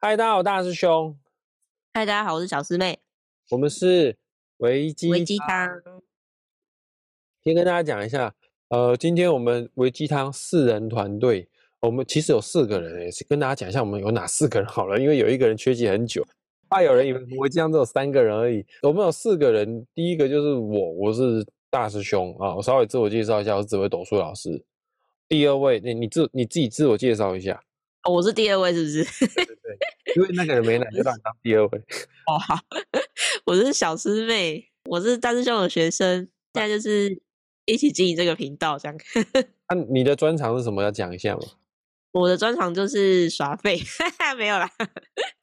嗨，大家好，大师兄。嗨，大家好，我是小师妹。我们是维基维鸡汤。先跟大家讲一下，呃，今天我们维鸡汤四人团队，我们其实有四个人，也是跟大家讲一下我们有哪四个人好了，因为有一个人缺席很久，怕有人以为维鸡汤只有三个人而已，我们有四个人。第一个就是我，我是大师兄啊，我稍微自我介绍一下，我是紫薇斗数老师。第二位，你你自你自己自我介绍一下。哦，我是第二位，是不是？对对对，因为那个人没来，就让你当第二位。哦，好，我是小师妹，我是大师兄的学生，现在就是一起经营这个频道，这样。那、啊、你的专长是什么？要讲一下吗？我的专长就是耍废，没有啦，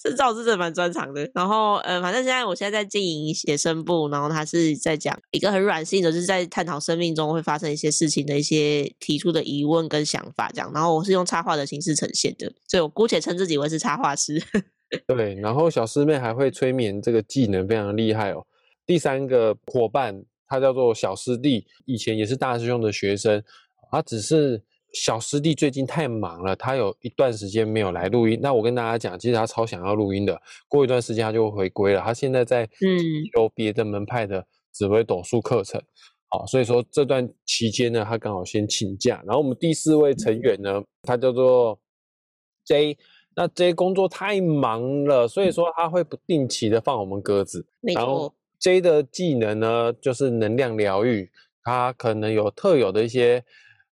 是赵志正蛮专长的。然后，呃，反正现在我现在在经营写生部，然后他是在讲一个很软性的，就是在探讨生命中会发生一些事情的一些提出的疑问跟想法，这样。然后我是用插画的形式呈现的，所以我姑且称自己为是插画师。对，然后小师妹还会催眠，这个技能非常厉害哦。第三个伙伴，他叫做小师弟，以前也是大师兄的学生，他只是。小师弟最近太忙了，他有一段时间没有来录音。那我跟大家讲，其实他超想要录音的。过一段时间他就会回归了。他现在在嗯有别的门派的紫微斗数课程，好，所以说这段期间呢，他刚好先请假。然后我们第四位成员呢，他叫做 J。那 J 工作太忙了，所以说他会不定期的放我们鸽子。然后 J 的技能呢，就是能量疗愈，他可能有特有的一些。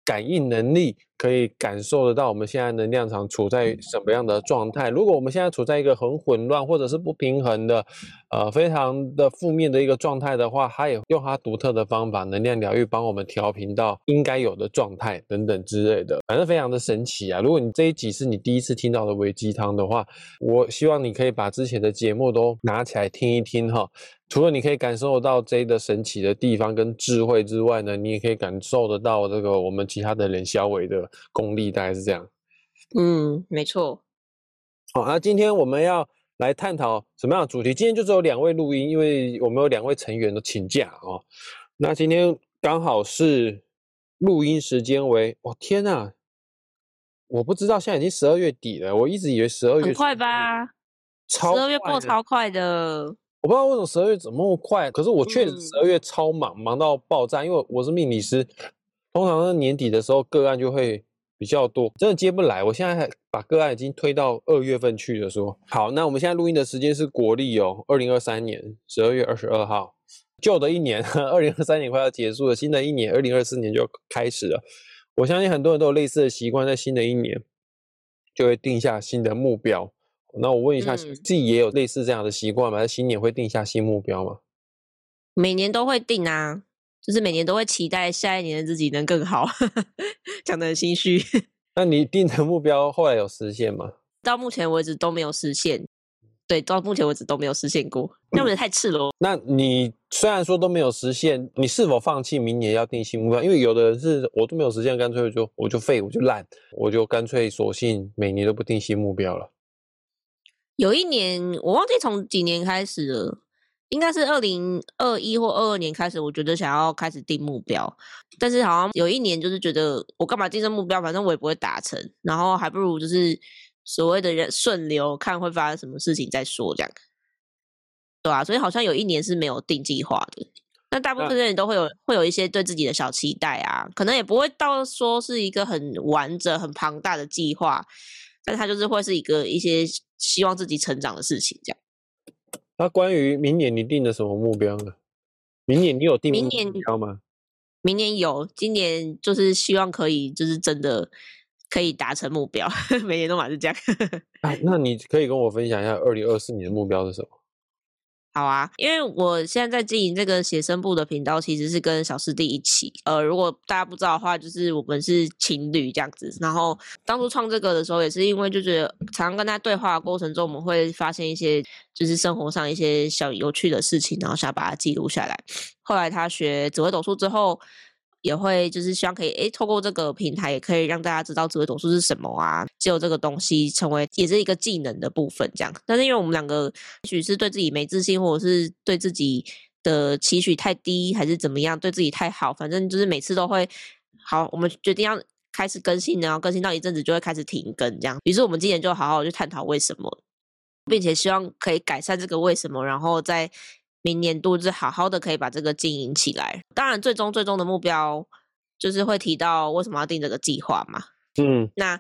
感应能力可以感受得到我们现在能量场处在什么样的状态。如果我们现在处在一个很混乱或者是不平衡的，呃，非常的负面的一个状态的话，他也用他独特的方法，能量疗愈，帮我们调频到应该有的状态等等之类的，反正非常的神奇啊！如果你这一集是你第一次听到的微鸡汤的话，我希望你可以把之前的节目都拿起来听一听哈。除了你可以感受到 J 的神奇的地方跟智慧之外呢，你也可以感受得到这个我们其他的人小伟的功力，大概是这样。嗯，没错。好，那今天我们要来探讨什么样的主题？今天就只有两位录音，因为我们有两位成员都请假哦。那今天刚好是录音时间为……哦天呐，我不知道现在已经十二月底了，我一直以为十二月很快吧？十二月过超快的。我不知道为什么十二月怎么那么快，可是我确实十二月超忙，嗯，忙到爆炸。因为我是命理师，通常在年底的时候个案就会比较多，真的接不来。我现在还把个案已经推到二月份去了。说好，那我们现在录音的时间是国历哦，二零二三年十二月二十二号，旧的一年二零二三年快要结束了，新的一年二零二四年就开始了。我相信很多人都有类似的习惯，在新的一年就会定下新的目标。那我问一下，自己也有类似这样的习惯吗？在、嗯、新年会定下新目标吗？每年都会定啊，就是每年都会期待下一年的自己能更好，讲的很心虚。那你定的目标后来有实现吗？到目前为止都没有实现。对，到目前为止都没有实现过，那不是太赤裸。那你虽然说都没有实现，你是否放弃明年要定新目标？因为有的人是我都没有实现，干脆就我就废，我就烂，我就干脆索性每年都不定新目标了。有一年，我忘记从几年开始了，应该是二零二一或二二年开始，我觉得想要开始定目标，但是好像有一年就是觉得我干嘛定这目标，反正我也不会达成，然后还不如就是所谓的人顺流，看会发生什么事情再说这样，对啊，所以好像有一年是没有定计划的，那大部分的人都会有会有一些对自己的小期待啊，可能也不会到说是一个很完整、很庞大的计划。但他就是会是一个一些希望自己成长的事情，这样。那关于明年你定的什么目标呢？明年你有定目标吗？明年有，今年就是希望可以，就是真的可以达成目标。每年都嘛是这样。哎，那你可以跟我分享一下二零二四年的目标是什么？好啊，因为我现在在经营这个写生部的频道，其实是跟小师弟一起。呃，如果大家不知道的话，就是我们是情侣这样子。然后当初创这个的时候，也是因为就觉得常常跟他对话的过程中，我们会发现一些就是生活上一些小有趣的事情，然后想把它记录下来。后来他学紫微斗数之后。也会就是希望可以诶，透过这个平台，也可以让大家知道紫微斗数是什么啊，只有这个东西成为也是一个技能的部分这样。但是因为我们两个也许是对自己没自信，或者是对自己的期许太低，还是怎么样，对自己太好，反正就是每次都会好，我们决定要开始更新，然后更新到一阵子就会开始停更这样。于是我们今年就好好去探讨为什么。并且希望可以改善这个为什么，然后再明年度是好好的可以把这个经营起来。当然，最终最终的目标就是会提到为什么要定这个计划嘛。嗯，那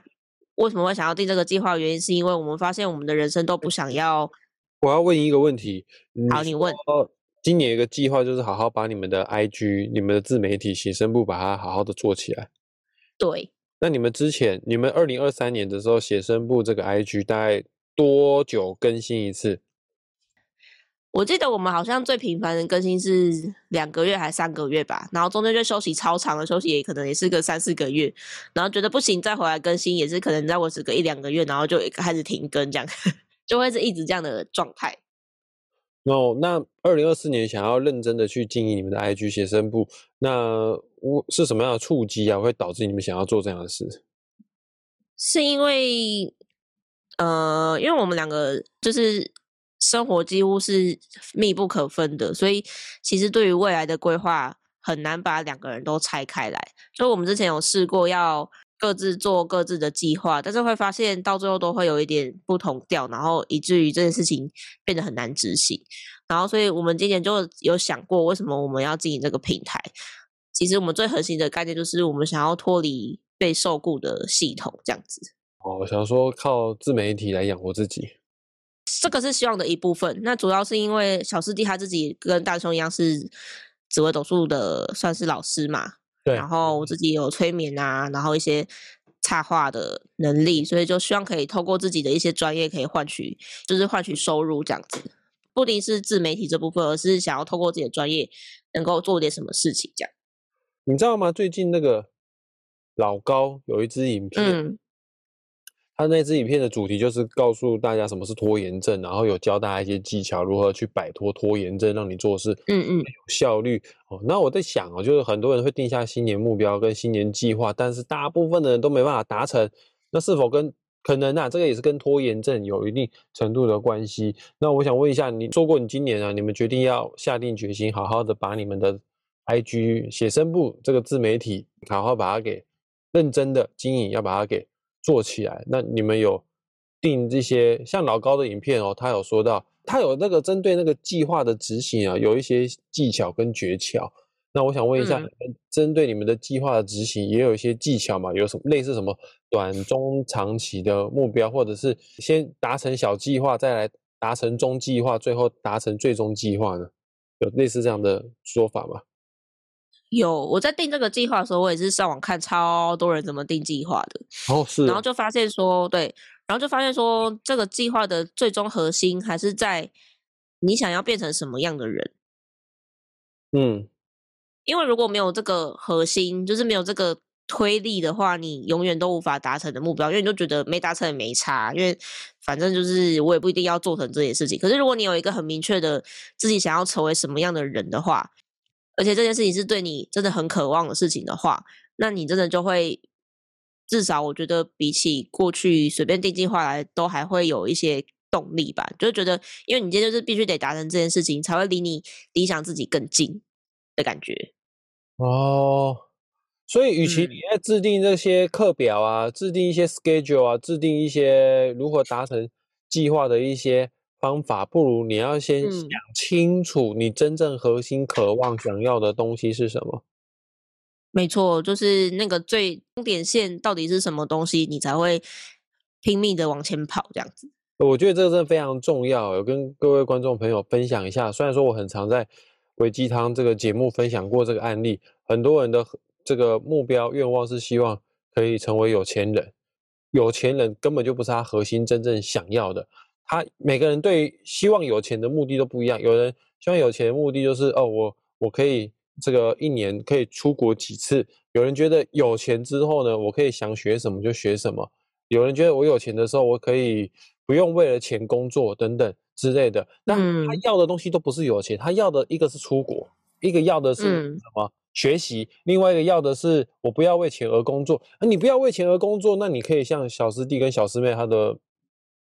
为什么会想要定这个计划？原因是因为我们发现我们的人生都不想要。我要问一个问题。好，你问。今年一个计划就是好好把你们的 IG、你们的自媒体写生部把它好好的做起来。对。那你们之前，你们二零二三年的时候写生部这个 IG 大概多久更新一次？我记得我们好像最频繁的更新是两个月还三个月吧，然后中间就休息超长的休息，也可能也是个三四个月，然后觉得不行再回来更新，也是可能再维持个一两个月，然后就开始停更，这样 就会是一直这样的状态。哦，那二零二四年想要认真的去经营你们的 IG 写生部，那我是什么样的触机啊，会导致你们想要做这样的事？是因为，呃，因为我们两个就是生活几乎是密不可分的，所以其实对于未来的规划很难把两个人都拆开来。所以我们之前有试过要。各自做各自的计划，但是会发现到最后都会有一点不同调，然后以至于这件事情变得很难执行。然后，所以我们今年就有想过，为什么我们要经营这个平台？其实我们最核心的概念就是，我们想要脱离被受雇的系统，这样子。哦，想说靠自媒体来养活自己，这个是希望的一部分。那主要是因为小师弟他自己跟大雄一样是紫微斗数的，算是老师嘛。对，然后我自己有催眠啊，然后一些插画的能力，所以就希望可以透过自己的一些专业，可以换取，就是换取收入这样子。不一定是自媒体这部分，而是想要透过自己的专业，能够做点什么事情这样。你知道吗？最近那个老高有一支影片。嗯他那支影片的主题就是告诉大家什么是拖延症，然后有教大家一些技巧，如何去摆脱拖延症，让你做事嗯嗯有效率哦。那我在想哦，就是很多人会定下新年目标跟新年计划，但是大部分的人都没办法达成，那是否跟可能啊？这个也是跟拖延症有一定程度的关系。那我想问一下，你做过你今年啊，你们决定要下定决心，好好的把你们的 IG 写生部这个自媒体，好好把它给认真的经营，要把它给。做起来，那你们有定这些像老高的影片哦，他有说到，他有那个针对那个计划的执行啊，有一些技巧跟诀窍。那我想问一下，嗯、针对你们的计划的执行，也有一些技巧嘛？有什么类似什么短中长期的目标，或者是先达成小计划，再来达成中计划，最后达成最终计划呢？有类似这样的说法吗？有，我在定这个计划的时候，我也是上网看超多人怎么定计划的。哦，是。然后就发现说，对，然后就发现说，这个计划的最终核心还是在你想要变成什么样的人。嗯，因为如果没有这个核心，就是没有这个推力的话，你永远都无法达成的目标，因为你就觉得没达成也没差，因为反正就是我也不一定要做成这件事情。可是如果你有一个很明确的自己想要成为什么样的人的话，而且这件事情是对你真的很渴望的事情的话，那你真的就会，至少我觉得比起过去随便定计划来，都还会有一些动力吧。就是觉得，因为你今天就是必须得达成这件事情，才会离你理想自己更近的感觉。哦，所以与其你在制定这些课表啊，嗯、制定一些 schedule 啊，制定一些如何达成计划的一些。方法不如你要先想清楚，你真正核心渴望想要的东西是什么？没错，就是那个最终点线到底是什么东西，你才会拼命的往前跑这样子。我觉得这个真的非常重要，有跟各位观众朋友分享一下。虽然说我很常在微鸡汤这个节目分享过这个案例，很多人的这个目标愿望是希望可以成为有钱人，有钱人根本就不是他核心真正想要的。他每个人对希望有钱的目的都不一样。有人希望有钱的目的就是哦，我我可以这个一年可以出国几次。有人觉得有钱之后呢，我可以想学什么就学什么。有人觉得我有钱的时候，我可以不用为了钱工作等等之类的。那他要的东西都不是有钱，他要的一个是出国，一个要的是什么？学习。另外一个要的是我不要为钱而工作。啊，你不要为钱而工作，那你可以像小师弟跟小师妹他的。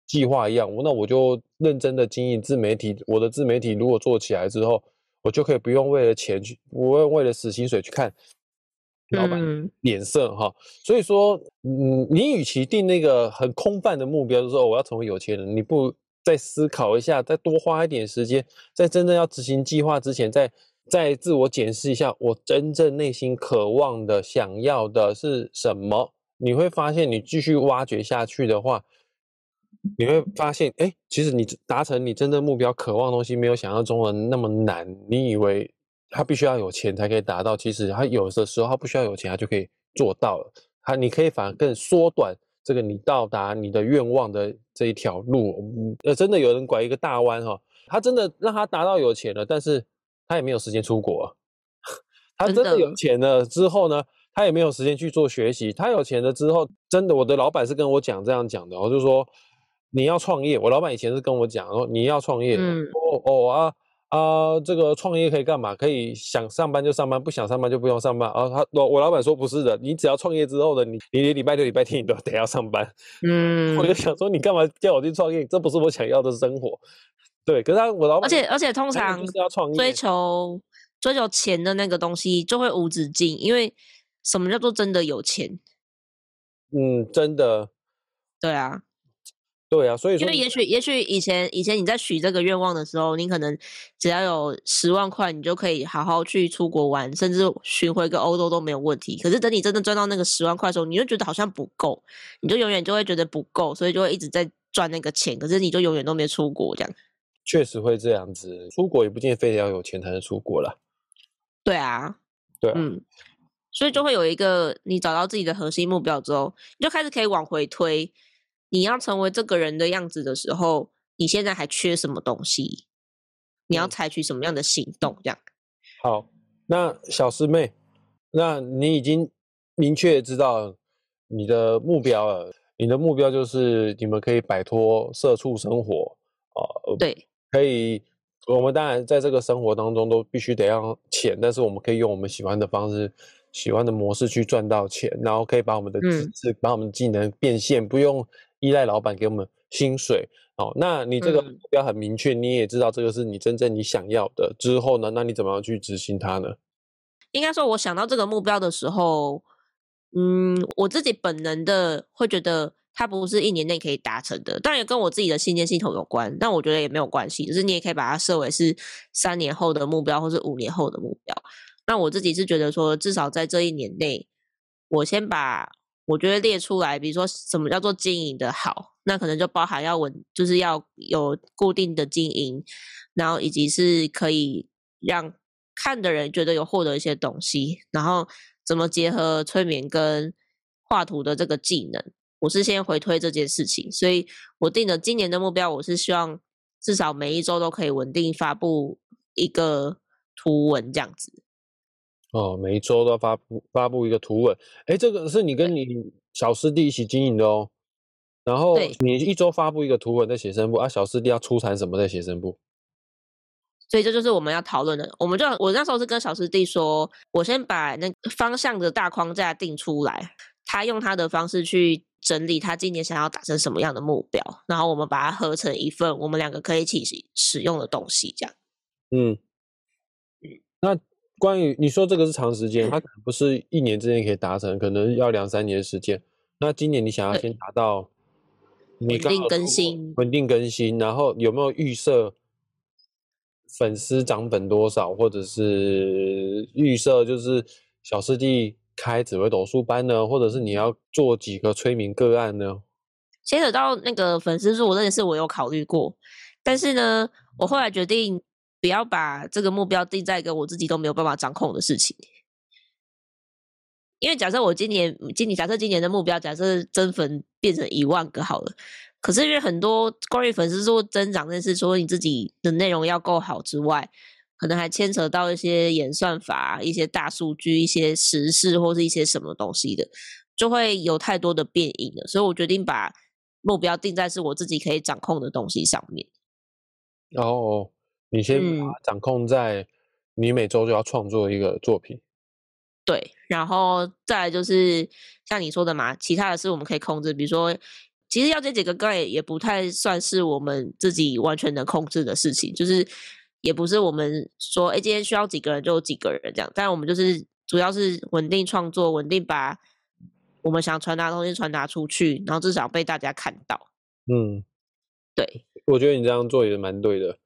计划一样，那我就认真的经营自媒体。我的自媒体如果做起来之后，我就可以不用为了钱去，不用为了死薪水去看老板脸色哈。所以说，嗯，你与其定那个很空泛的目标，就是说我要成为有钱人，你不再思考一下，再多花一点时间，在真正要执行计划之前，再再自我检视一下，我真正内心渴望的、想要的是什么？你会发现，你继续挖掘下去的话，你会发现，哎，其实你达成你真正目标、渴望的东西，没有想象中的那么难。你以为他必须要有钱才可以达到，其实他有的时候他不需要有钱，他就可以做到了。他你可以反而更缩短这个你到达你的愿望的这一条路。呃，真的有人拐一个大弯哈，他真的让他达到有钱了，但是他也没有时间出国啊。他真的有钱了之后呢？他也没有时间去做学习。他有钱了之后，真的，我的老板是跟我讲这样讲的，我就说你要创业。我老板以前是跟我讲说你要创业，嗯、哦哦啊啊，这个创业可以干嘛？可以想上班就上班，不想上班就不用上班。啊，他我我老板说不是的，你只要创业之后的你，你礼拜六礼拜天你都得要上班。嗯，我就想说你干嘛叫我去创业？这不是我想要的生活。对，可是他我老板，而且而且通常就是要创业，追求追求钱的那个东西就会无止境，因为。什么叫做真的有钱？嗯，真的，对啊，对啊，所以说，因为也许也许以前以前你在许这个愿望的时候，你可能只要有十万块，你就可以好好去出国玩，甚至巡回个欧洲都没有问题。可是等你真的赚到那个十万块的时候，你就觉得好像不够，你就永远就会觉得不够，所以就会一直在赚那个钱。可是你就永远都没出国，这样确实会这样子。出国也不见得非得要有钱才能出国啦。对啊，对啊，嗯。所以就会有一个，你找到自己的核心目标之后，你就开始可以往回推。你要成为这个人的样子的时候，你现在还缺什么东西？你要采取什么样的行动？这样。好，那小师妹，那你已经明确知道你的目标了。你的目标就是你们可以摆脱社畜生活啊。呃，对，可以。我们当然在这个生活当中都必须得要钱，但是我们可以用我们喜欢的方式。喜欢的模式去赚到钱，然后可以把我们的知识、嗯、把我们的技能变现，不用依赖老板给我们薪水。好，那你这个目标很明确，嗯、你也知道这个是你真正你想要的。之后呢，那你怎么样去执行它呢？应该说，我想到这个目标的时候，嗯，我自己本能的会觉得它不是一年内可以达成的，当然也跟我自己的信念系统有关，但我觉得也没有关系，就是你也可以把它设为是三年后的目标，或是五年后的目标。那我自己是觉得说，至少在这一年内，我先把我觉得列出来，比如说什么叫做经营的好，那可能就包含要稳，就是要有固定的经营，然后以及是可以让看的人觉得有获得一些东西，然后怎么结合催眠跟画图的这个技能，我是先回推这件事情，所以我定的今年的目标，我是希望至少每一周都可以稳定发布一个图文这样子。哦，每一周都要发布发布一个图文，哎，这个是你跟你小师弟一起经营的哦。然后你一周发布一个图文在写生部啊，小师弟要出产什么在写生部？所以这就是我们要讨论的。我们就我那时候是跟小师弟说，我先把那方向的大框架定出来，他用他的方式去整理他今年想要达成什么样的目标，然后我们把它合成一份我们两个可以一起使用的东西，这样。嗯嗯，那。关于你说这个是长时间，它可能不是一年之内可以达成，可能要两三年时间。那今年你想要先达到稳定更新，稳定更新，然后有没有预设粉丝涨粉多少，或者是预设就是小师弟开紫微斗数班呢，或者是你要做几个催眠个案呢？牵扯到那个粉丝数，我这件事我有考虑过，但是呢，我后来决定。不要把这个目标定在一个我自己都没有办法掌控的事情，因为假设我今年今年假设今年的目标假设增粉变成一万个好了，可是因为很多关于粉丝数增长，那是说你自己的内容要够好之外，可能还牵扯到一些演算法、一些大数据、一些时事或是一些什么东西的，就会有太多的变异了。所以我决定把目标定在是我自己可以掌控的东西上面。哦。你先把它掌控在你每周就要创作一个作品，嗯，对，然后再来就是像你说的嘛，其他的事我们可以控制，比如说，其实要这几个个也也不太算是我们自己完全能控制的事情，就是也不是我们说，哎，今天需要几个人就有几个人这样，但我们就是主要是稳定创作，稳定把我们想传达的东西传达出去，然后至少被大家看到，嗯。对，我觉得你这样做也蛮对的，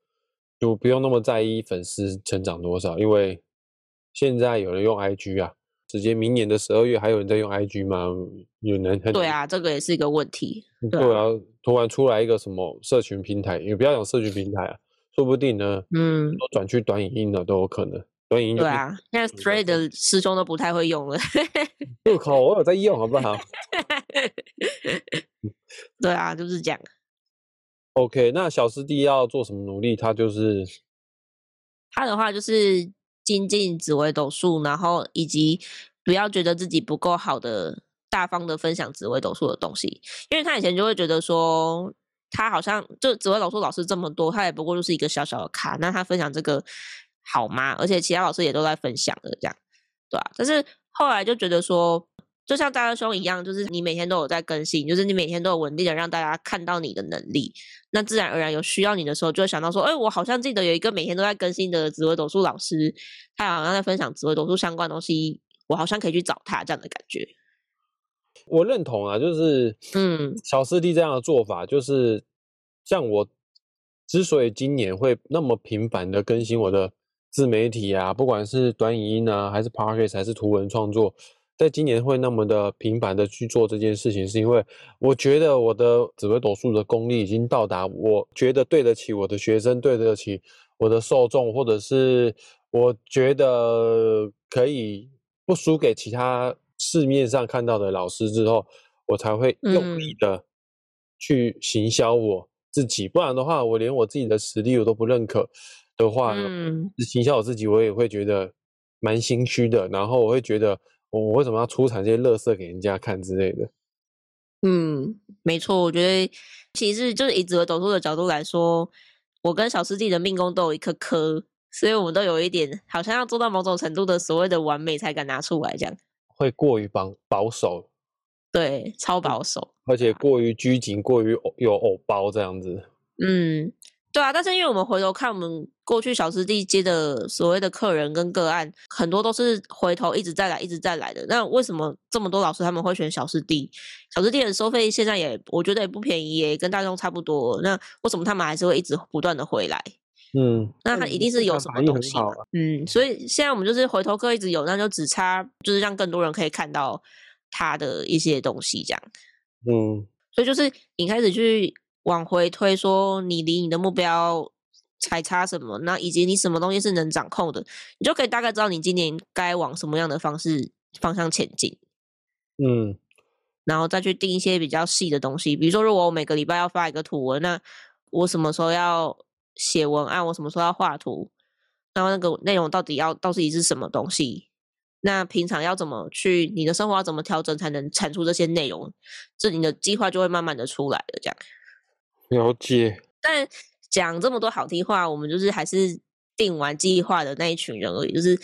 就不用那么在意粉丝成长多少，因为现在有人用 IG 啊，直接明年的十二月还有人在用 IG 吗？有人对啊，这个也是一个问题。对啊，突然出来一个什么社群平台，也不要讲社群平台啊，说不定呢，嗯，都转去短影音了都有可能。短影音对啊，现在 Thread 的师兄都不太会用了。入口我有在用，好不好？对啊，就是这样。OK，那小师弟要做什么努力？他就是他的话就是精进紫微斗数，然后以及不要觉得自己不够好的，大方的分享紫微斗数的东西。因为他以前就会觉得说，他好像就紫微斗数老师这么多，他也不过就是一个小小的卡。那他分享这个好吗？而且其他老师也都在分享的，这样对吧、啊？但是后来就觉得说。就像大家兄一样，就是你每天都有在更新，就是你每天都有稳定的让大家看到你的能力，那自然而然有需要你的时候，就会想到说，哎、欸，我好像记得有一个每天都在更新的紫微斗数老师，他好像在分享紫微斗数相关的东西，我好像可以去找他这样的感觉。我认同啊，就是嗯，小师弟这样的做法，就是像我之所以今年会那么频繁的更新我的自媒体啊，不管是短影音啊，还是 Podcast，还是图文创作。在今年会那么的频繁的去做这件事情，是因为我觉得我的紫微斗数的功力已经到达，我觉得对得起我的学生，对得起我的受众，或者是我觉得可以不输给其他市面上看到的老师之后，我才会用力的去行销我自己。不然的话，我连我自己的实力我都不认可的话，嗯，行销我自己，我也会觉得蛮心虚的。然后我会觉得。我为什么要出产这些垃圾给人家看之类的？嗯，没错，我觉得其实就是以紫微斗数的角度来说，我跟小师弟的命宫都有一颗科，所以我们都有一点好像要做到某种程度的所谓的完美才敢拿出来，这样会过于保保守，对，超保守，而且过于拘谨，过于有偶包这样子。嗯。对啊，但是因为我们回头看，我们过去小师弟接的所谓的客人跟个案，很多都是回头一直在来、一直在来的。那为什么这么多老师他们会选小师弟？小师弟的收费现在也我觉得也不便宜，也跟大众差不多。那为什么他们还是会一直不断的回来？嗯，那他一定是有什么东西。嗯，所以现在我们就是回头客一直有，那就只差就是让更多人可以看到他的一些东西，这样。嗯，所以就是你开始去。往回推，说你离你的目标还差什么？那以及你什么东西是能掌控的，你就可以大概知道你今年该往什么样的方式方向前进。嗯，然后再去定一些比较细的东西，比如说，如果我每个礼拜要发一个图文，那我什么时候要写文案？我什么时候要画图？然后那个内容到底要到底是什么东西？那平常要怎么去？你的生活要怎么调整才能产出这些内容？这你的计划就会慢慢的出来的，这样。了解，但讲这么多好听话，我们就是还是定完计划的那一群人而已。就是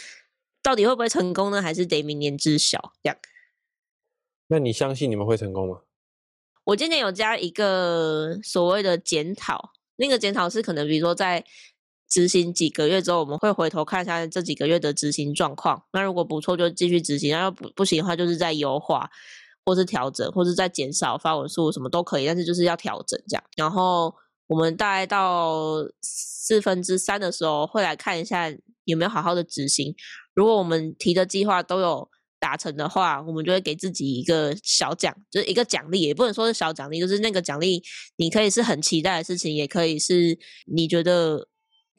到底会不会成功呢？还是得明年知晓。这样，那你相信你们会成功吗？我今年有加一个所谓的检讨，那个检讨是可能比如说在执行几个月之后，我们会回头看一下这几个月的执行状况。那如果不错，就继续执行；然后不不行的话，就是在优化。或是调整，或是再减少发文数，什么都可以，但是就是要调整这样。然后我们大概到四分之三的时候，会来看一下有没有好好的执行。如果我们提的计划都有达成的话，我们就会给自己一个小奖，就是一个奖励，也不能说是小奖励，就是那个奖励，你可以是很期待的事情，也可以是你觉得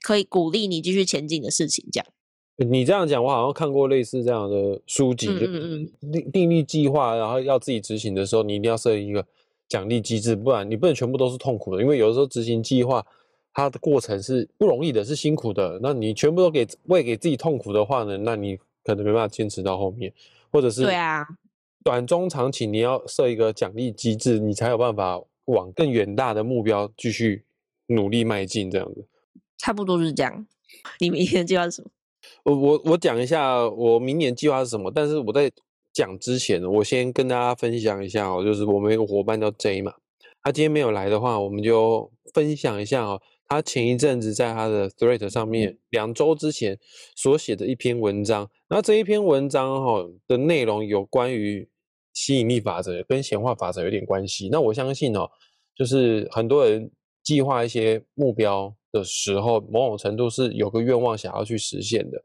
可以鼓励你继续前进的事情，这样。你这样讲，我好像看过类似这样的书籍，就订订立计划，然后要自己执行的时候，你一定要设一个奖励机制，不然你不能全部都是痛苦的。因为有的时候执行计划，它的过程是不容易的，是辛苦的。那你全部都给喂给自己痛苦的话呢，那你可能没办法坚持到后面，或者是对啊，短中长期你要设一个奖励机制，你才有办法往更远大的目标继续努力迈进。这样子，差不多就是这样。你明天计划是什么？我我我讲一下我明年计划是什么，但是我在讲之前，我先跟大家分享一下哦，就是我们有个伙伴叫 J 嘛，他今天没有来的话，我们就分享一下哦，他前一阵子在他的 Thread 上面两周之前所写的一篇文章，那这一篇文章哈的内容有关于吸引力法则跟显化法则有点关系，那我相信哦，就是很多人计划一些目标的时候，某种程度是有个愿望想要去实现的。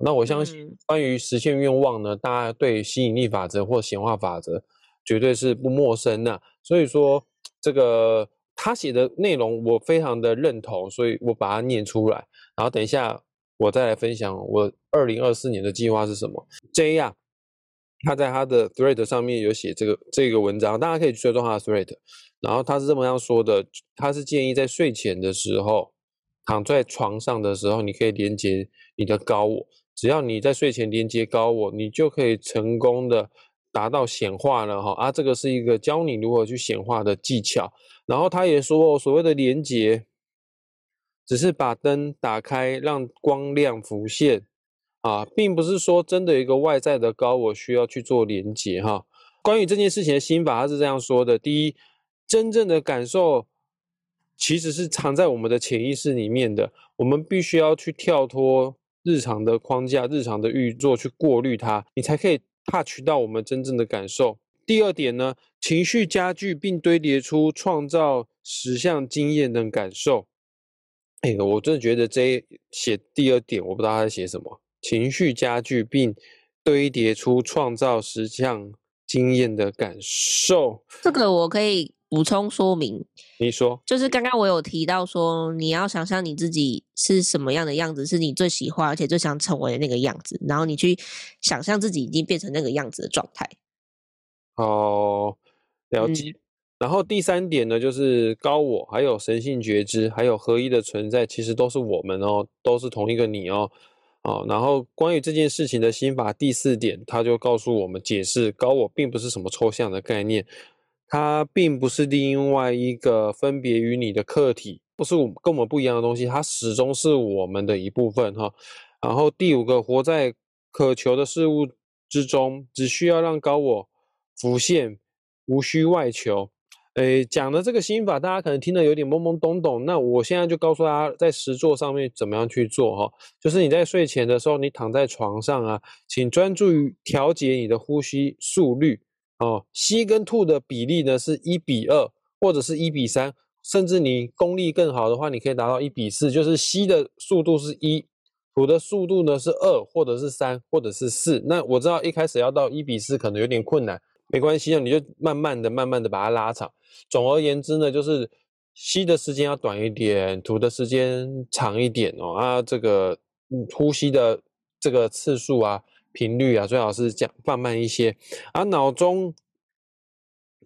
那我相信，关于实现愿望呢，大家对吸引力法则或显化法则绝对是不陌生的。所以说，这个他写的内容我非常的认同，所以我把它念出来。然后等一下我再来分享我二零二四年的计划是什么。J 呀，他在他的 Thread 上面有写这个这个文章，大家可以去追踪他的 Thread。然后他是这么样说的，他是建议在睡前的时候，躺在床上的时候，你可以连接你的高我。只要你在睡前连接高我，你就可以成功的达到显化了哈啊！这个是一个教你如何去显化的技巧。然后他也说，所谓的连接，只是把灯打开，让光亮浮现啊，并不是说真的一个外在的高我需要去做连接哈。关于这件事情的心法，他是这样说的：第一，真正的感受其实是藏在我们的潜意识里面的，我们必须要去跳脱。日常的框架、日常的运作去过滤它，你才可以 touch 到我们真正的感受。第二点呢，情绪加剧并堆叠出创造实相经验的感受。哎，我真的觉得这写第二点，我不知道他在写什么。情绪加剧并堆叠出创造实相经验的感受，这个我可以。补充说明，你说，就是刚刚我有提到说，你要想象你自己是什么样的样子，是你最喜欢而且最想成为的那个样子，然后你去想象自己已经变成那个样子的状态。哦，了解。嗯、然后第三点呢，就是高我，还有神性觉知，还有合一的存在，其实都是我们哦，都是同一个你哦。哦，然后关于这件事情的心法第四点，他就告诉我们解释，高我并不是什么抽象的概念。它并不是另外一个分别于你的客体，不是我跟我们不一样的东西，它始终是我们的一部分哈。然后第五个，活在渴求的事物之中，只需要让高我浮现，无需外求。诶，讲的这个心法，大家可能听得有点懵懵懂懂。那我现在就告诉大家，在实作上面怎么样去做哈，就是你在睡前的时候，你躺在床上啊，请专注于调节你的呼吸速率。哦，吸跟吐的比例呢是一比二，或者是一比三，甚至你功力更好的话，你可以达到一比四，就是吸的速度是一，吐的速度呢是二，或者是三，或者是四。那我知道一开始要到一比四可能有点困难，没关系啊，你就慢慢的、慢慢的把它拉长。总而言之呢，就是吸的时间要短一点，吐的时间长一点哦。啊，这个呼吸的这个次数啊。频率啊，最好是讲放慢一些。啊、脑中，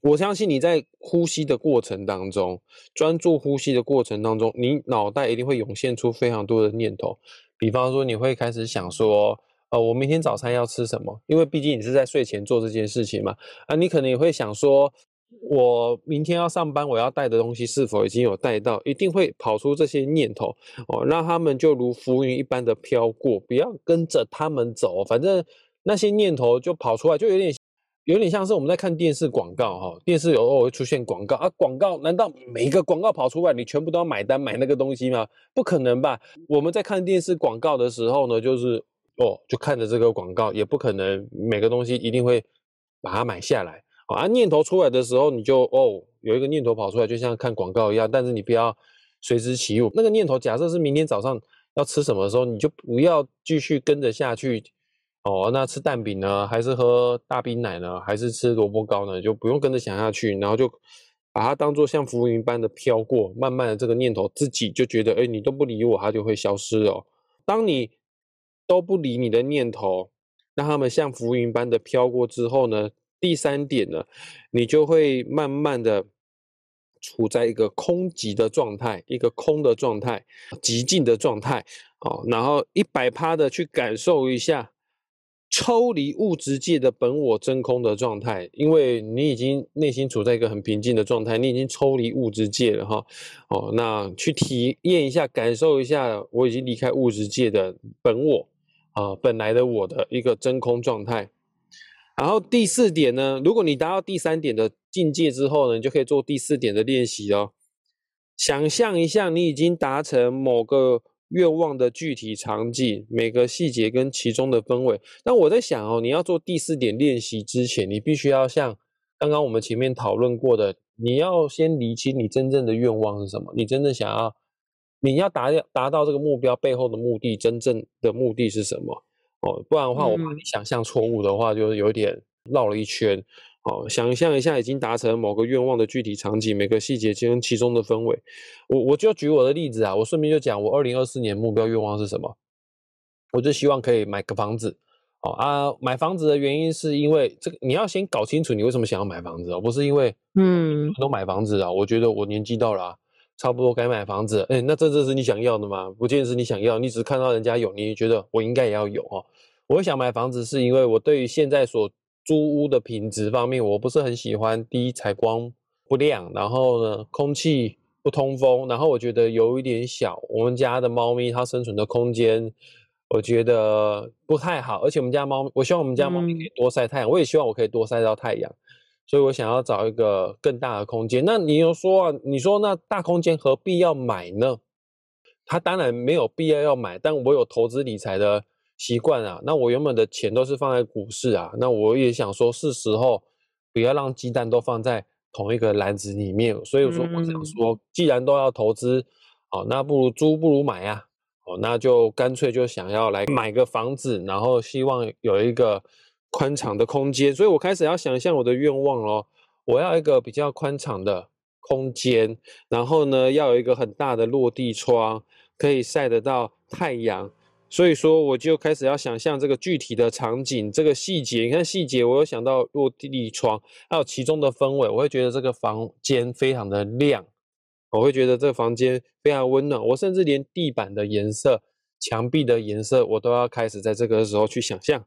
我相信你在呼吸的过程当中，专注呼吸的过程当中，你脑袋一定会涌现出非常多的念头。比方说，你会开始想说，呃，我明天早餐要吃什么？因为毕竟你是在睡前做这件事情嘛。啊，你可能也会想说。我明天要上班，我要带的东西是否已经有带到？一定会跑出这些念头哦，让他们就如浮云一般的飘过，不要跟着他们走。反正那些念头就跑出来，就有点有点像是我们在看电视广告哈，电视有偶尔会出现广告啊，广告难道每一个广告跑出来，你全部都要买单买那个东西吗？不可能吧？我们在看电视广告的时候呢，就是哦，就看着这个广告，也不可能每个东西一定会把它买下来。啊，念头出来的时候，你就哦，有一个念头跑出来，就像看广告一样。但是你不要随之起舞。那个念头，假设是明天早上要吃什么的时候，你就不要继续跟着下去。哦，那吃蛋饼呢，还是喝大冰奶呢，还是吃萝卜糕呢？就不用跟着想下去，然后就把它当做像浮云般的飘过。慢慢的，这个念头自己就觉得，哎，你都不理我，它就会消失哦。当你都不理你的念头，让他们像浮云般的飘过之后呢？第三点呢，你就会慢慢的处在一个空寂的状态，一个空的状态，寂静的状态，哦，然后一百趴的去感受一下抽离物质界的本我真空的状态，因为你已经内心处在一个很平静的状态，你已经抽离物质界了哈，哦，那去体验一下，感受一下，我已经离开物质界的本我啊，本来的我的一个真空状态。然后第四点呢，如果你达到第三点的境界之后呢，你就可以做第四点的练习哦。想象一下，你已经达成某个愿望的具体场景，每个细节跟其中的氛围。那我在想哦，你要做第四点练习之前，你必须要像刚刚我们前面讨论过的你要先理清你真正的愿望是什么，你真正想要，你要达达到这个目标背后的目的，真正的目的是什么？哦，不然的话，我怕你想象错误的话，就有点绕了一圈。哦，想象一下已经达成某个愿望的具体场景，每个细节跟其中的氛围。我我就举我的例子啊，我顺便就讲我二零二四年目标愿望是什么？我就希望可以买个房子。哦啊，买房子的原因是因为这个，你要先搞清楚你为什么想要买房子哦，不是因为嗯都买房子啊。我觉得我年纪到了啊，差不多该买房子。哎，那这这是你想要的吗？不见得是你想要，你只是看到人家有，你觉得我应该也要有哦。我想买房子是因为我对于现在所租屋的品质方面，我不是很喜欢。第一，采光不亮，然后呢，空气不通风，然后我觉得有一点小。我们家的猫咪它生存的空间，我觉得不太好。而且我们家猫，我希望我们家猫咪可以多晒太阳，嗯、我也希望我可以多晒到太阳。所以我想要找一个更大的空间。那你又说啊，你说那大空间何必要买呢？他当然没有必要要买，但我有投资理财的。习惯啊，那我原本的钱都是放在股市啊，那我也想说，是时候不要让鸡蛋都放在同一个篮子里面。所以我说，我想说，既然都要投资，哦，那不如租不如买啊，哦，那就干脆就想要来买个房子，然后希望有一个宽敞的空间。所以我开始要想象我的愿望咯，我要一个比较宽敞的空间，然后呢，要有一个很大的落地窗，可以晒得到太阳。所以说，我就开始要想象这个具体的场景，这个细节。你看细节，我有想到落地窗，还有其中的氛围，我会觉得这个房间非常的亮，我会觉得这个房间非常温暖。我甚至连地板的颜色、墙壁的颜色，我都要开始在这个时候去想象。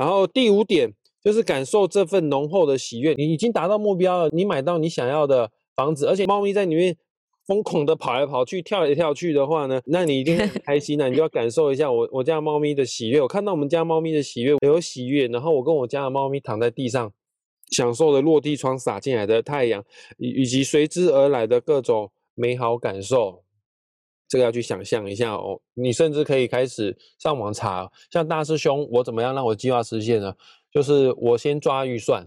然后第五点就是感受这份浓厚的喜悦。你已经达到目标了，你买到你想要的房子，而且猫咪在里面。疯狂的跑来跑去，跳来跳去的话呢，那你一定很开心呐、你就要感受一下我我家猫咪的喜悦。我看到我们家猫咪的喜悦，有喜悦，然后我跟我家的猫咪躺在地上，享受了落地窗洒进来的太阳，以以及随之而来的各种美好感受。这个要去想象一下哦。你甚至可以开始上网查，像大师兄，我怎么样让我计划实现呢？就是我先抓预算，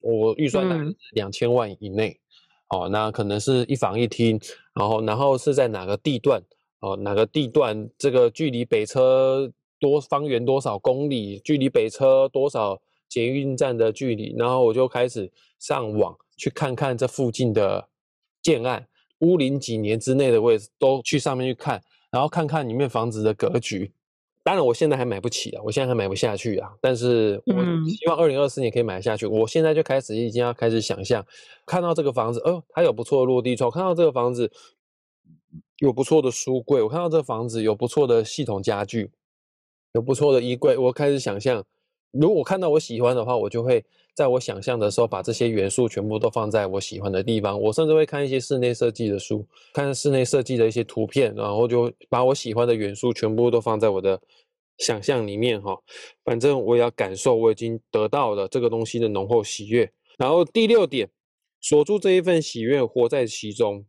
我预算大概两千万以内。嗯哦，那可能是一房一厅，然后然后是在哪个地段？哦，哪个地段？这个距离北车多方圆多少公里？距离北车多少捷运站的距离？然后我就开始上网去看看这附近的建案，屋龄几年之内的位置都去上面去看，然后看看里面房子的格局。当然，我现在还买不起啊，我现在还买不下去啊。但是我希望二零二四年可以买下去。嗯。我现在就开始已经要开始想象，看到这个房子，哦，它有不错的落地窗，看到这个房子有不错的书柜，我看到这个房子有不错的系统家具，有不错的衣柜，我开始想象，如果看到我喜欢的话，我就会在我想象的时候把这些元素全部都放在我喜欢的地方。我甚至会看一些室内设计的书，看室内设计的一些图片，然后就把我喜欢的元素全部都放在我的。想象里面哈，反正我也要感受我已经得到了这个东西的浓厚喜悦。然后第六点，锁住这一份喜悦，活在其中，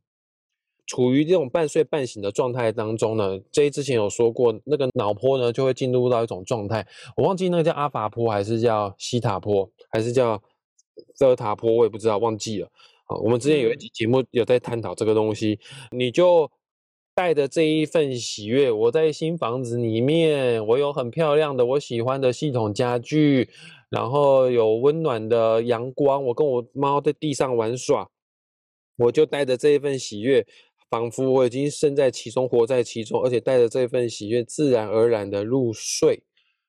处于这种半睡半醒的状态当中呢。，J 之前有说过，那个脑波呢就会进入到一种状态，我忘记那个叫阿法波还是叫西塔波还是叫德塔波，我也不知道，忘记了。啊，我们之前有一集节目有在探讨这个东西，你就。带着这一份喜悦，我在新房子里面，我有很漂亮的我喜欢的系统家具，然后有温暖的阳光，我跟我猫在地上玩耍，我就带着这一份喜悦，仿佛我已经身在其中，活在其中，而且带着这份喜悦，自然而然的入睡。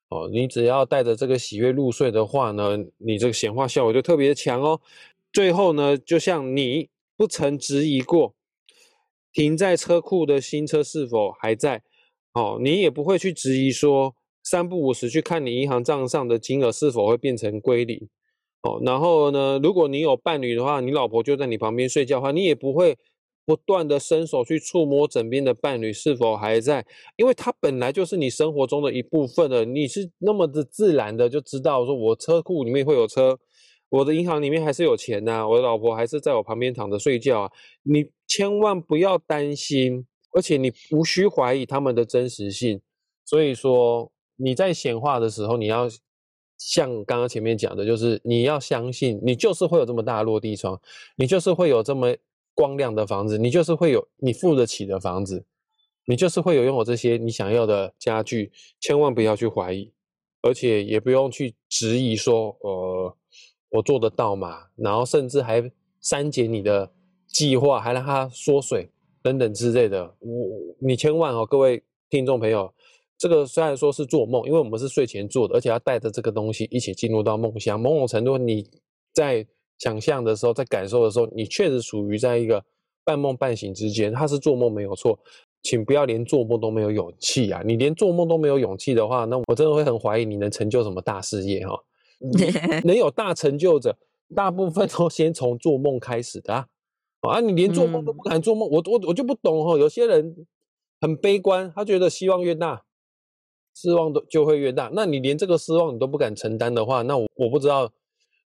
哦，你只要带着这个喜悦入睡的话呢，你这个显化效果就特别强哦。最后呢，就像你不曾质疑过。停在车库的新车是否还在？哦，你也不会去质疑说三不五时去看你银行账上的金额是否会变成归零。哦，然后呢，如果你有伴侣的话，你老婆就在你旁边睡觉的话，你也不会不断的伸手去触摸枕边的伴侣是否还在，因为他本来就是你生活中的一部分了。你是那么的自然的就知道说，我车库里面会有车。我的银行里面还是有钱呐、我的老婆还是在我旁边躺着睡觉啊。你千万不要担心，而且你无需怀疑他们的真实性。所以说你在显化的时候，你要像刚刚前面讲的，就是你要相信，你就是会有这么大落地窗，你就是会有这么光亮的房子，你就是会有你付得起的房子，你就是会有拥有这些你想要的家具，千万不要去怀疑，而且也不用去质疑说，呃，我做得到吗？然后甚至还删减你的计划，还让它缩水等等之类的。我你千万哦，各位听众朋友。这个虽然说是做梦，因为我们是睡前做的，而且要带着这个东西一起进入到梦乡。某种程度，你在想象的时候，在感受的时候，你确实属于在一个半梦半醒之间。他是做梦没有错，请不要连做梦都没有勇气啊！你连做梦都没有勇气的话，那我真的会很怀疑你能成就什么大事业哈、哦。能有大成就者，大部分都先从做梦开始的啊！啊，你连做梦都不敢做梦，嗯、我我我就不懂哈、哦。有些人很悲观，他觉得希望越大。失望都就会越大，那你连这个失望你都不敢承担的话，那我我不知道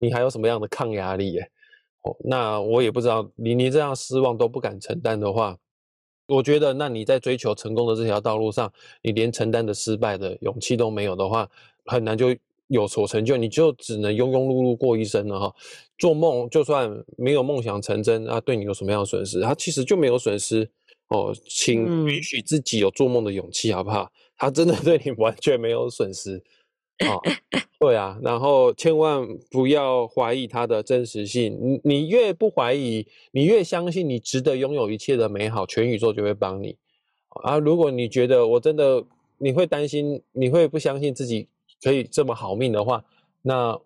你还有什么样的抗压力耶？哦，那我也不知道你连这样失望都不敢承担的话，我觉得那你在追求成功的这条道路上，你连承担的失败的勇气都没有的话，很难就有所成就，你就只能庸庸碌碌过一生了哈。做梦就算没有梦想成真啊，对你有什么样的损失？他其实就没有损失哦，请允许自己有做梦的勇气，好不好？他真的 对你完全没有损失，哦，对啊，然后千万不要怀疑它的真实性。你你越不怀疑，你越相信你值得拥有一切的美好，全宇宙就会帮你。啊，如果你觉得我真的，你会担心，你会不相信自己可以这么好命的话，那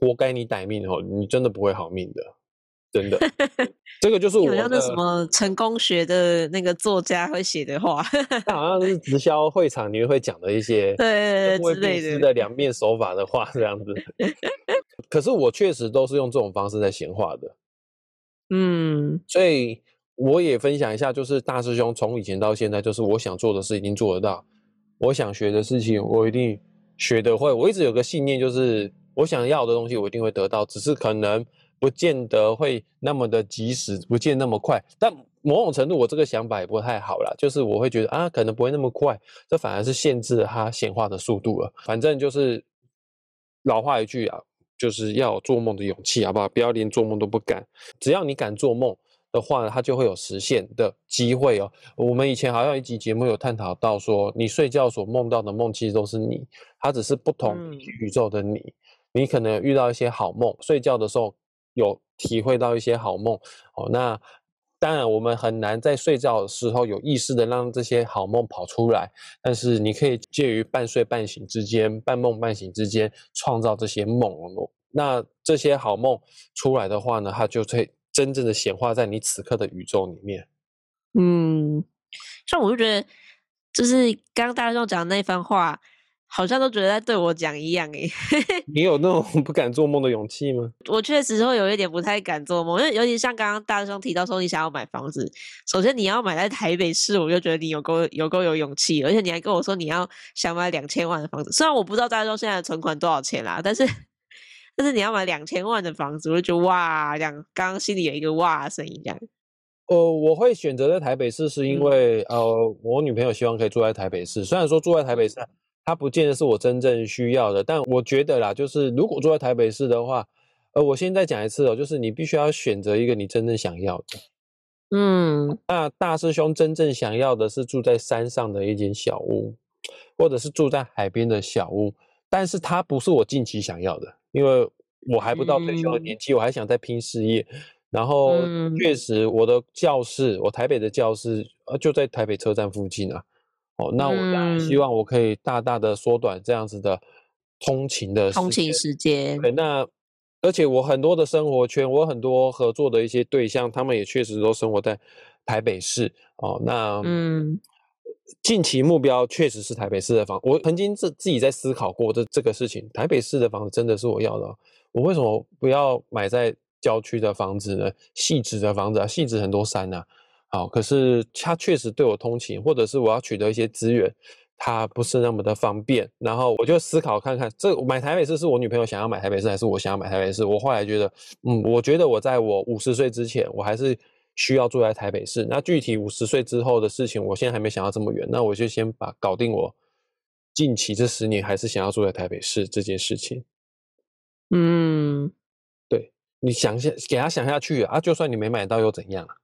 活该你歹命哦，你真的不会好命的。真的，这个就是我的那什么成功学的那个作家会写的话，他好像是直销会场里面会讲的一些对之类的的两面手法的话这样子。可是我确实都是用这种方式在闲话的，嗯，所以我也分享一下，就是大师兄从以前到现在，就是我想做的事一定做得到，我想学的事情我一定学得会。我一直有个信念，就是我想要的东西我一定会得到，只是可能。不见得会那么的及时，不见那么快。但某种程度，我这个想法也不太好啦，就是我会觉得啊，可能不会那么快，这反而是限制了它显化的速度了。反正就是老话一句啊，就是要有做梦的勇气，好不好？不要连做梦都不敢。只要你敢做梦的话，它就会有实现的机会哦。我们以前好像一集节目有探讨到说，你睡觉所梦到的梦，其实都是你，它只是不同宇宙的你。嗯、你可能遇到一些好梦，睡觉的时候。有体会到一些好梦哦，那当然我们很难在睡觉的时候有意识的让这些好梦跑出来，但是你可以介于半睡半醒之间，半梦半醒之间创造这些梦。那这些好梦出来的话呢，它就会真正的显化在你此刻的宇宙里面。嗯，像我就觉得，就是刚刚大师兄讲的那番话。好像都觉得在对我讲一样诶，你有那种不敢做梦的勇气吗？我确实会有一点不太敢做梦，因为尤其像刚刚大师兄提到说你想要买房子，首先你要买在台北市，我就觉得你有够有够有勇气，而且你还跟我说你要想买两千万的房子，虽然我不知道大师兄现在的存款多少钱啦，但是但是你要买两千万的房子，我就觉得哇，这样刚刚心里有一个哇的声音这样。呃，我会选择在台北市，是因为、嗯、呃，我女朋友希望可以住在台北市，虽然说住在台北市。它不见得是我真正需要的，但我觉得啦，就是如果住在台北市的话，呃，我现在再讲一次哦，就是你必须要选择一个你真正想要的。嗯，那大师兄真正想要的是住在山上的一间小屋，或者是住在海边的小屋，但是它不是我近期想要的，因为我还不到退休的年纪，嗯、我还想再拼事业。然后确实，我的教室，我台北的教室，呃，就在台北车站附近啊。哦，那我当然希望我可以大大的缩短这样子的通勤的通勤时间。对，那而且我很多的生活圈，我很多合作的一些对象，他们也确实都生活在台北市。哦，那嗯，近期目标确实是台北市的房。我曾经自自己在思考过这这个事情，台北市的房子真的是我要的。我为什么不要买在郊区的房子呢？汐止的房子啊，汐止很多山啊。好，可是它确实对我通勤，或者是我要取得一些资源，它不是那么的方便。然后我就思考看看，这买台北市是我女朋友想要买台北市，还是我想要买台北市？我后来觉得，嗯，我觉得我在我五十岁之前，我还是需要住在台北市。那具体五十岁之后的事情，我现在还没想到这么远。那我就先把搞定我近期这十年还是想要住在台北市这件事情。嗯，对，你想下给他想下去啊，就算你没买到又怎样啊？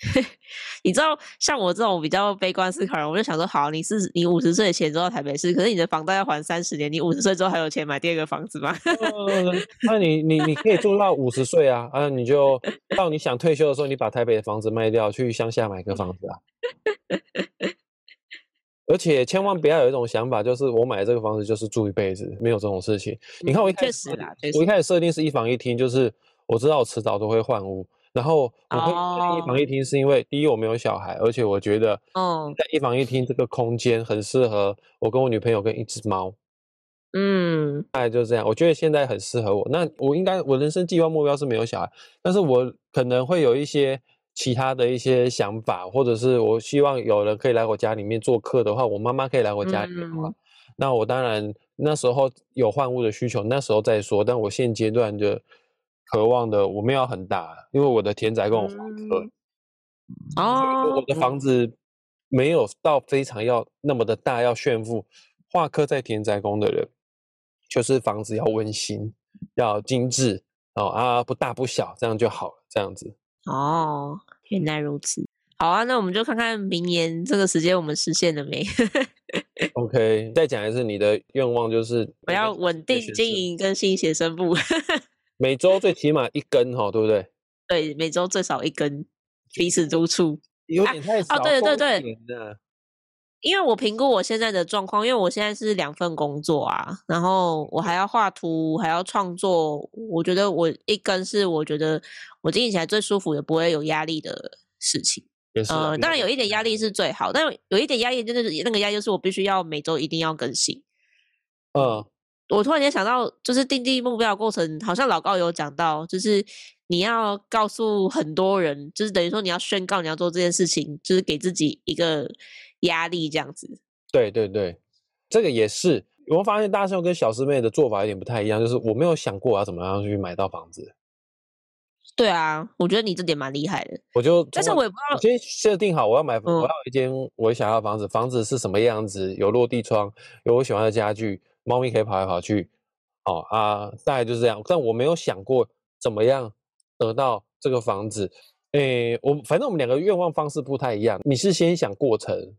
你知道，像我这种比较悲观思考人，我就想说，好，你是你五十岁前走到台北市，可是你的房贷要还三十年，你五十岁之后还有钱买第二个房子吗？呃、那你你你可以住到五十岁啊，啊，你就到你想退休的时候，你把台北的房子卖掉，去乡下买个房子啊。而且千万不要有一种想法，就是我买这个房子就是住一辈子，没有这种事情。你看我一开始，我一开始设定是一房一厅，就是我知道我迟早都会换屋。然后我会在一房一厅，是因为、oh. 第一我没有小孩，而且我觉得，嗯在一房一厅这个空间很适合我跟我女朋友跟一只猫。嗯，大概就是这样。我觉得现在很适合我。那我应该我人生计划目标是没有小孩，但是我可能会有一些其他的一些想法，或者是我希望有人可以来我家里面做客的话，我妈妈可以来我家里面的话，嗯、那我当然那时候有换屋的需求，那时候再说。但我现阶段就。渴望的我们要很大，因为我的田宅跟我房客，哦，我的房子没有到非常要那么的大，要炫富。画科在田宅宫的人，就是房子要温馨，要精致哦啊，不大不小，这样就好了，这样子。哦，原来如此。好啊，那我们就看看明年这个时间我们实现了没？OK，再讲一次，你的愿望就是我要稳定经营跟新写生部。每周最起码一根哈，对不对？对，每周最少一根，彼此督促。有点太少。啊，哦、对对对。因为我评估我现在的状况，因为我现在是两份工作啊，然后我还要画图，还要创作。我觉得我一根是我觉得我经营起来最舒服，也不会有压力的事情。也是。呃，当然有一点压力是最好，但有一点压力就是那个压力就是我必须要每周一定要更新。嗯。我突然间想到，就是定定目标的过程，好像老高有讲到，就是你要告诉很多人，就是等于说你要宣告你要做这件事情，就是给自己一个压力这样子。对对对，这个也是。我发现大师兄跟小师妹的做法有点不太一样，就是我没有想过要怎么样去买到房子。对啊，我觉得你这点蛮厉害的。我就，但是我也不知道，我先设定好我要买，嗯、我要一间我想要的房子，房子是什么样子，有落地窗，有我喜欢的家具。猫咪可以跑来跑去，哦啊，大概就是这样。但我没有想过怎么样得到这个房子。诶，我反正我们两个愿望方式不太一样。你是先想过程，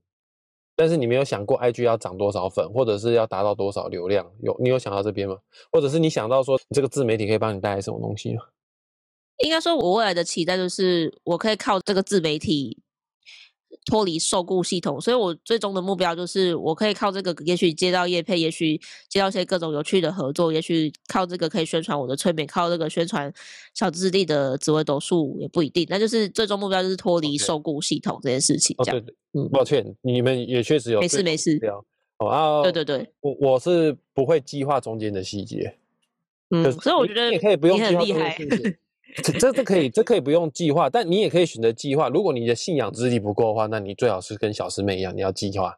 但是你没有想过 IG 要涨多少粉，或者是要达到多少流量。有你有想到这边吗？或者是你想到说这个自媒体可以帮你带来什么东西吗？应该说，我未来的期待就是我可以靠这个自媒体。脱离受雇系统，所以我最终的目标就是，我可以靠这个，也许接到业配，也许接到一些各种有趣的合作，也许靠这个可以宣传我的催眠，靠这个宣传小资地的紫微斗数也不一定。那就是最终目标就是脱离受雇系统这件事情。这样，嗯，抱歉，你们也确实有没事没事。哦啊，对对对，我我是不会计划中间的细节，嗯，所以我觉得你可以不用计划这件事情。这这可以，这可以不用计划，但你也可以选择计划。如果你的信仰之力不够的话，那你最好是跟小师妹一样，你要计划。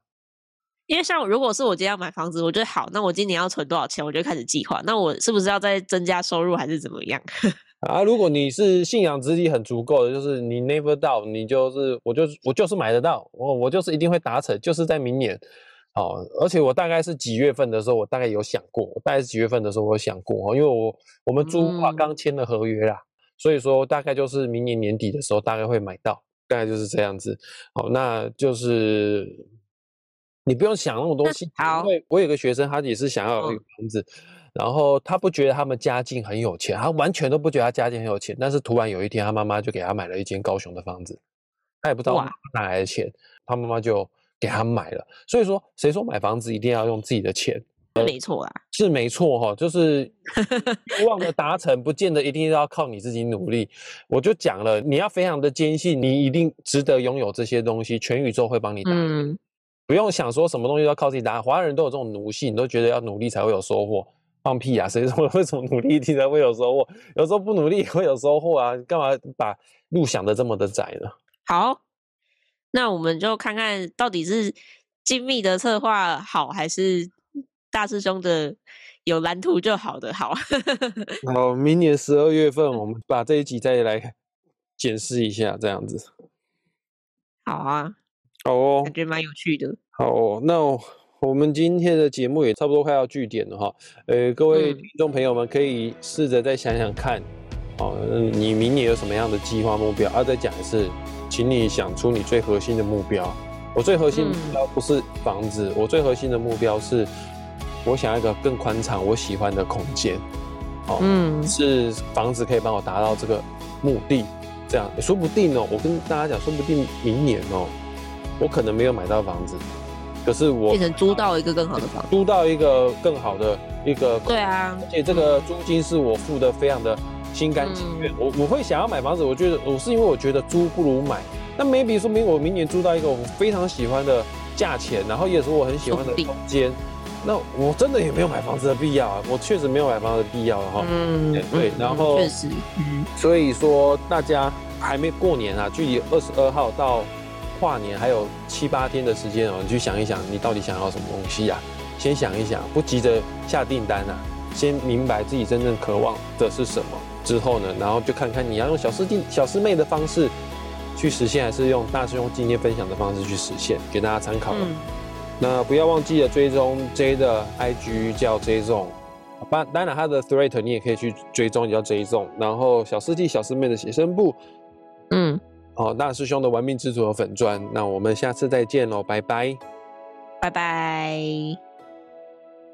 因为像如果是我今天要买房子，我觉得好，那我今年要存多少钱，我就开始计划。那我是不是要再增加收入，还是怎么样？啊，如果你是信仰之力很足够的，就是你 never doubt，你就是我就我就是买得到，我我就是一定会达成，就是在明年。哦，而且我大概是几月份的时候，我大概有想过，我大概是几月份的时候，我有想过，因为我我们租屋刚签了合约啦。嗯所以说，大概就是明年年底的时候，大概会买到，大概就是这样子。好，那就是你不用想那么多细节。因为我有个学生，他也是想要有一个房子，哦、然后他不觉得他们家境很有钱，他完全都不觉得他家境很有钱。但是突然有一天，他妈妈就给他买了一间高雄的房子，他也不知道哪来的钱，他妈妈就给他买了。所以说，谁说买房子一定要用自己的钱？是没错啊，是没错哈，就是欲望的达成，不见得一定要靠你自己努力。我就讲了，你要非常的坚信，你一定值得拥有这些东西，全宇宙会帮你打。嗯，不用想说什么东西都要靠自己打。华人都有这种奴性，你都觉得要努力才会有收获。放屁啊！谁说 为什么努力一定才会有收获？有时候不努力也会有收获啊！干嘛把路想的这么的窄呢？好，那我们就看看到底是精密的策划好还是。大师兄的有蓝图就好的好，好，明年十二月份我们把这一集再来检视一下，这样子。好啊，好哦，感觉蛮有趣的。好哦，那我我们今天的节目也差不多快要据点了哈。呃，各位听众朋友们可以试着再想想看，哦，你明年有什么样的计划目标？啊，再讲一次，请你想出你最核心的目标。我最核心的目标不是房子，我最核心的目标是，我想要一个更宽敞、我喜欢的空间。哦，嗯，是房子可以帮我达到这个目的。这样，说不定哦，我跟大家讲，说不定明年哦，我可能没有买到房子。可是我变成租到一个更好的房子，租到一个更好的一个，对啊，而且这个租金是我付的非常的心甘情愿。嗯、我我会想要买房子，我觉得我是因为我觉得租不如买。那 maybe 说明我明年租到一个我非常喜欢的价钱，然后也是我很喜欢的空间，那我真的也没有买房子的必要啊。我确实没有买房子的必要了哈。嗯，对，然后确实，嗯，所以说大家还没过年啊，距离二十二号到。跨年还有七八天的时间哦，你去想一想，你到底想要什么东西啊？先想一想，不急着下订单啊，先明白自己真正渴望的是什么之后呢，然后就看看你要用小师弟、小师妹的方式去实现，还是用大师兄今天分享的方式去实现，给大家参考。嗯。那不要忘记了追踪 J 的 IG 叫 J Zone，当然他的 Threat 你也可以去追踪，叫 J Zone。然后小师弟、小师妹的写生部，嗯。好，大师兄的玩命之徒和粉砖，那我们下次再见喽，拜拜，拜拜。